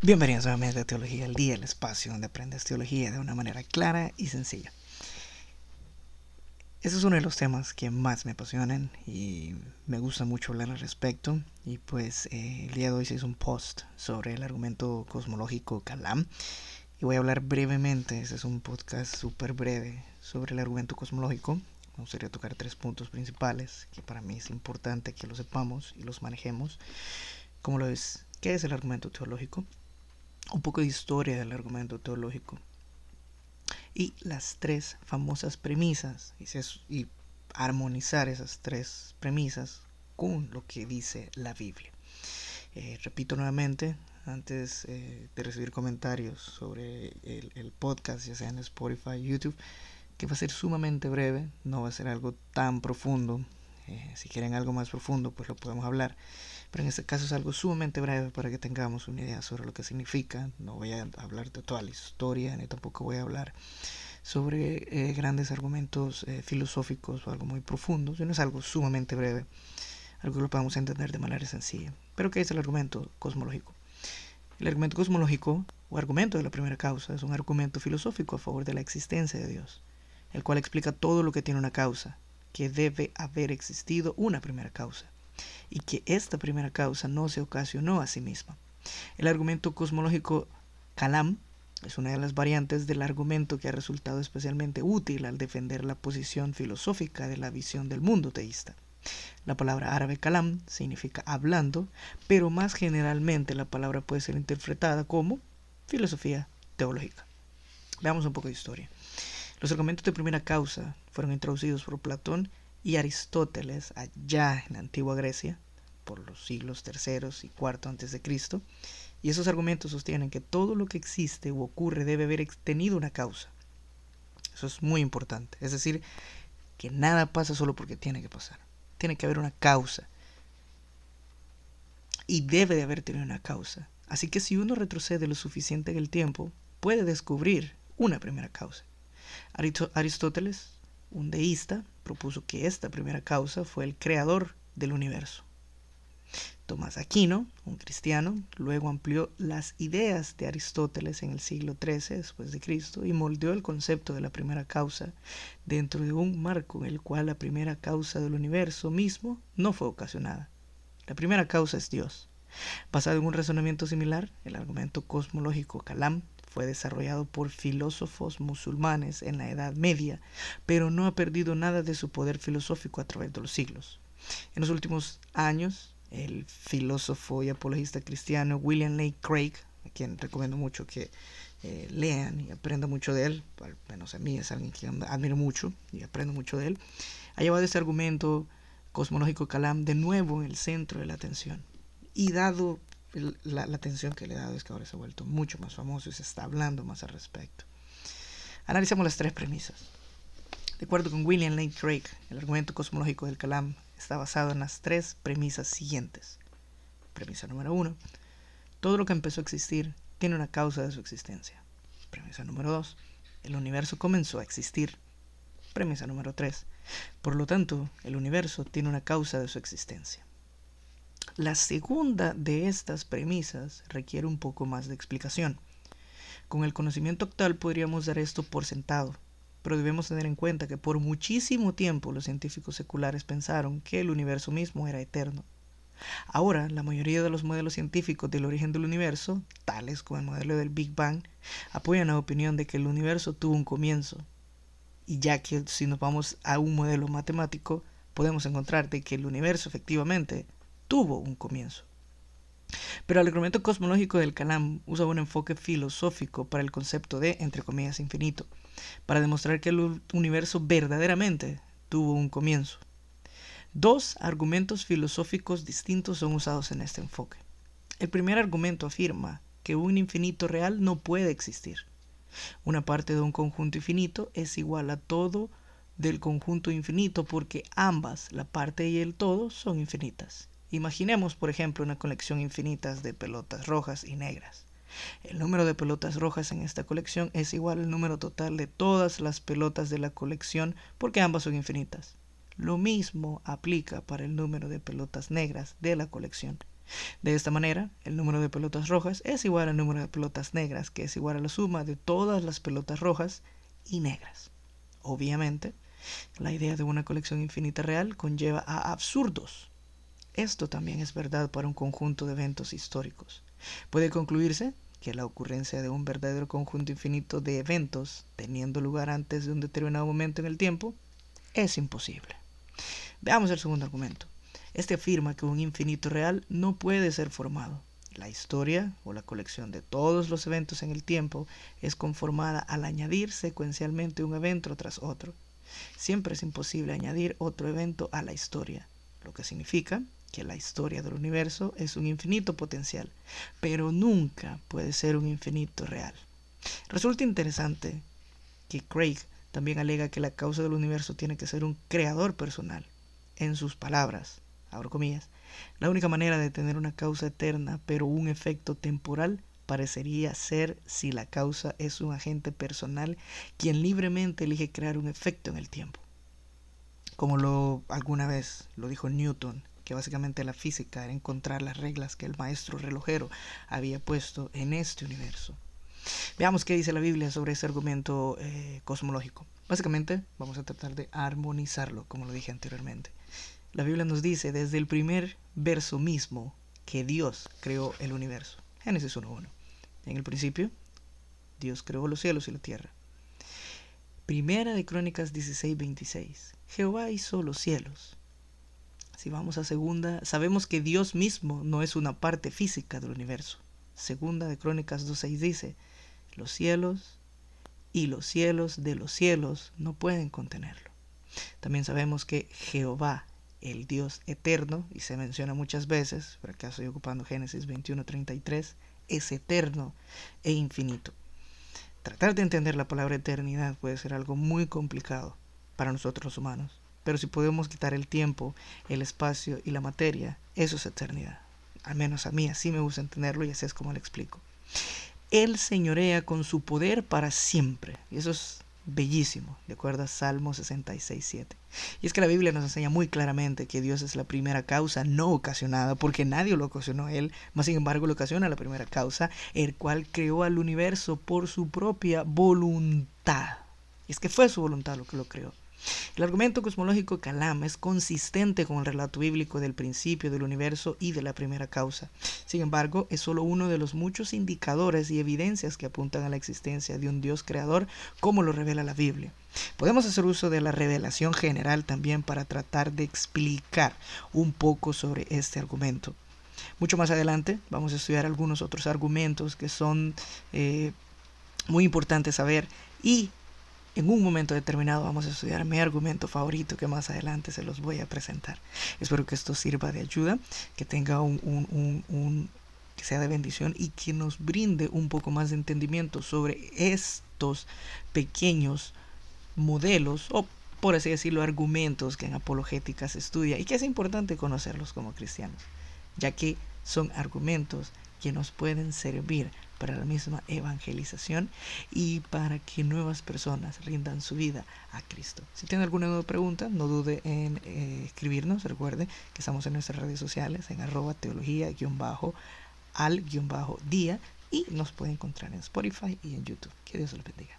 Bienvenidos nuevamente a Teología al Día, el espacio donde aprendes teología de una manera clara y sencilla. Este es uno de los temas que más me apasionan y me gusta mucho hablar al respecto. Y pues eh, el día de hoy se hizo un post sobre el argumento cosmológico Kalam. Y voy a hablar brevemente, este es un podcast súper breve sobre el argumento cosmológico. Me gustaría tocar tres puntos principales que para mí es importante que lo sepamos y los manejemos. ¿Cómo lo es? ¿Qué es el argumento teológico? Un poco de historia del argumento teológico y las tres famosas premisas y, armonizar esas tres premisas con lo que dice la Biblia. Eh, repito nuevamente, antes eh, de recibir comentarios sobre el, podcast, ya sea en Spotify, YouTube, que va a ser sumamente breve, no va a ser algo tan profundo. Eh, si quieren algo más profundo, pues lo podemos hablar pero en este caso es algo sumamente breve para que tengamos una idea sobre lo que significa. No voy a hablar de toda la historia, ni tampoco voy a hablar sobre eh, grandes argumentos eh, filosóficos o algo muy profundo, sino es algo sumamente breve, algo que lo podamos entender de manera sencilla. Pero ¿qué es el argumento cosmológico? El argumento cosmológico o argumento de la primera causa es un argumento filosófico a favor de la existencia de Dios, el cual explica todo lo que tiene una causa, que debe haber existido una primera causa y que esta primera causa no se ocasionó a sí misma. El argumento cosmológico Kalam es una de las variantes del argumento que ha resultado especialmente útil al defender la posición filosófica de la visión del mundo teísta. La palabra árabe kalam significa hablando, pero más generalmente la palabra puede ser interpretada como filosofía teológica. Veamos un poco de historia. Los argumentos de primera causa fueron introducidos por Platón y Aristóteles allá en la antigua Grecia, por los siglos terceros y cuarto antes de Cristo, y esos argumentos sostienen que todo lo que existe u ocurre debe haber tenido una causa. Eso es muy importante. Es decir, que nada pasa solo porque tiene que pasar. Tiene que haber una causa. Y debe de haber tenido una causa. Así que si uno retrocede lo suficiente en el tiempo, puede descubrir una primera causa. Aristóteles un deísta, propuso que esta primera causa fue el creador del universo. Tomás Aquino, un cristiano, luego amplió las ideas de Aristóteles en el siglo XIII después de Cristo y moldeó el concepto de la primera causa dentro de un marco en el cual la primera causa del universo mismo no fue ocasionada. La primera causa es Dios. Basado en un razonamiento similar, el argumento cosmológico Kalam fue desarrollado por filósofos musulmanes en la Edad Media, pero no ha perdido nada de su poder filosófico a través de los siglos. En los últimos años, el filósofo y apologista cristiano William Lane Craig, a quien recomiendo mucho que eh, lean y aprendan mucho de él, al menos a mí es alguien que admiro mucho y aprendo mucho de él, ha llevado este argumento cosmológico Kalam de nuevo en el centro de la atención. Y dado la, atención que le he dado es que ahora se ha vuelto mucho más famoso y se está hablando más al respecto. Analicemos las tres premisas. De acuerdo con William Lane Craig, el argumento cosmológico del Kalam está basado en las tres premisas siguientes. Premisa número uno, todo lo que empezó a existir tiene una causa de su existencia. Premisa número dos, el universo comenzó a existir. Premisa número tres, por lo tanto, el universo tiene una causa de su existencia. La segunda de estas premisas requiere un poco más de explicación. Con el conocimiento actual podríamos dar esto por sentado, pero debemos tener en cuenta que por muchísimo tiempo los científicos seculares pensaron que el universo mismo era eterno. Ahora, la mayoría de los modelos científicos del origen del universo, tales como el modelo del Big Bang, apoyan la opinión de que el universo tuvo un comienzo. Y ya que si nos vamos a un modelo matemático, podemos encontrar de que el universo efectivamente tuvo un comienzo. Pero el argumento cosmológico del Kalam usa un enfoque filosófico para el concepto de, entre comillas, infinito, para demostrar que el universo verdaderamente tuvo un comienzo. Dos argumentos filosóficos distintos son usados en este enfoque. El primer argumento afirma que un infinito real no puede existir. Una parte de un conjunto infinito es igual a todo del conjunto infinito porque ambas, la parte y el todo, son infinitas. Imaginemos, por ejemplo, una colección infinita de pelotas rojas y negras. El número de pelotas rojas en esta colección es igual al número total de todas las pelotas de la colección porque ambas son infinitas. Lo mismo aplica para el número de pelotas negras de la colección. De esta manera, el número de pelotas rojas es igual al número de pelotas negras, que es igual a la suma de todas las pelotas rojas y negras. Obviamente, la idea de una colección infinita real conlleva a absurdos. Esto también es verdad para un conjunto de eventos históricos. Puede concluirse que la ocurrencia de un verdadero conjunto infinito de eventos teniendo lugar antes de un determinado momento en el tiempo es imposible. Veamos el segundo argumento. Este afirma que un infinito real no puede ser formado. La historia o la colección de todos los eventos en el tiempo es conformada al añadir secuencialmente un evento tras otro. Siempre es imposible añadir otro evento a la historia, lo que significa que la historia del universo es un infinito potencial, pero nunca puede ser un infinito real. Resulta interesante que Craig también alega que la causa del universo tiene que ser un creador personal. En sus palabras, abro comillas, la única manera de tener una causa eterna pero un efecto temporal parecería ser si la causa es un agente personal quien libremente elige crear un efecto en el tiempo. Como lo alguna vez lo dijo Newton que básicamente la física era encontrar las reglas que el maestro relojero había puesto en este universo. Veamos qué dice la Biblia sobre ese argumento eh, cosmológico. Básicamente vamos a tratar de armonizarlo, como lo dije anteriormente. La Biblia nos dice desde el primer verso mismo que Dios creó el universo. Génesis 1.1. En el principio, Dios creó los cielos y la tierra. Primera de Crónicas 16.26. Jehová hizo los cielos si vamos a segunda, sabemos que Dios mismo no es una parte física del universo. Segunda de Crónicas 2.6 dice, los cielos y los cielos de los cielos no pueden contenerlo. También sabemos que Jehová, el Dios eterno, y se menciona muchas veces, por acá estoy ocupando Génesis 21.33, es eterno e infinito. Tratar de entender la palabra eternidad puede ser algo muy complicado para nosotros los humanos. Pero si podemos quitar el tiempo, el espacio y la materia, eso es eternidad. Al menos a mí así me gusta entenderlo y así es como le explico. Él señorea con su poder para siempre. Y eso es bellísimo, de acuerdo Salmo 66, 7. Y es que la Biblia nos enseña muy claramente que Dios es la primera causa no ocasionada, porque nadie lo ocasionó Él, más sin embargo lo ocasiona la primera causa, el cual creó al universo por su propia voluntad. Y es que fue su voluntad lo que lo creó. El argumento cosmológico Calam es consistente con el relato bíblico del principio del universo y de la primera causa. Sin embargo, es solo uno de los muchos indicadores y evidencias que apuntan a la existencia de un Dios creador, como lo revela la Biblia. Podemos hacer uso de la revelación general también para tratar de explicar un poco sobre este argumento. Mucho más adelante vamos a estudiar algunos otros argumentos que son eh, muy importantes saber y en un momento determinado vamos a estudiar mi argumento favorito que más adelante se los voy a presentar. Espero que esto sirva de ayuda, que tenga un, que sea de bendición y que nos brinde un poco más de entendimiento sobre estos pequeños modelos o por así decirlo argumentos que en apologética se estudia y que es importante conocerlos como cristianos, ya que son argumentos que nos pueden servir para la misma evangelización y para que nuevas personas rindan su vida a Cristo. Si tiene alguna nueva pregunta, no dude en eh, escribirnos. Recuerde que estamos en nuestras redes sociales, en arroba teología-al-día y nos puede encontrar en Spotify y en YouTube. Que Dios los bendiga.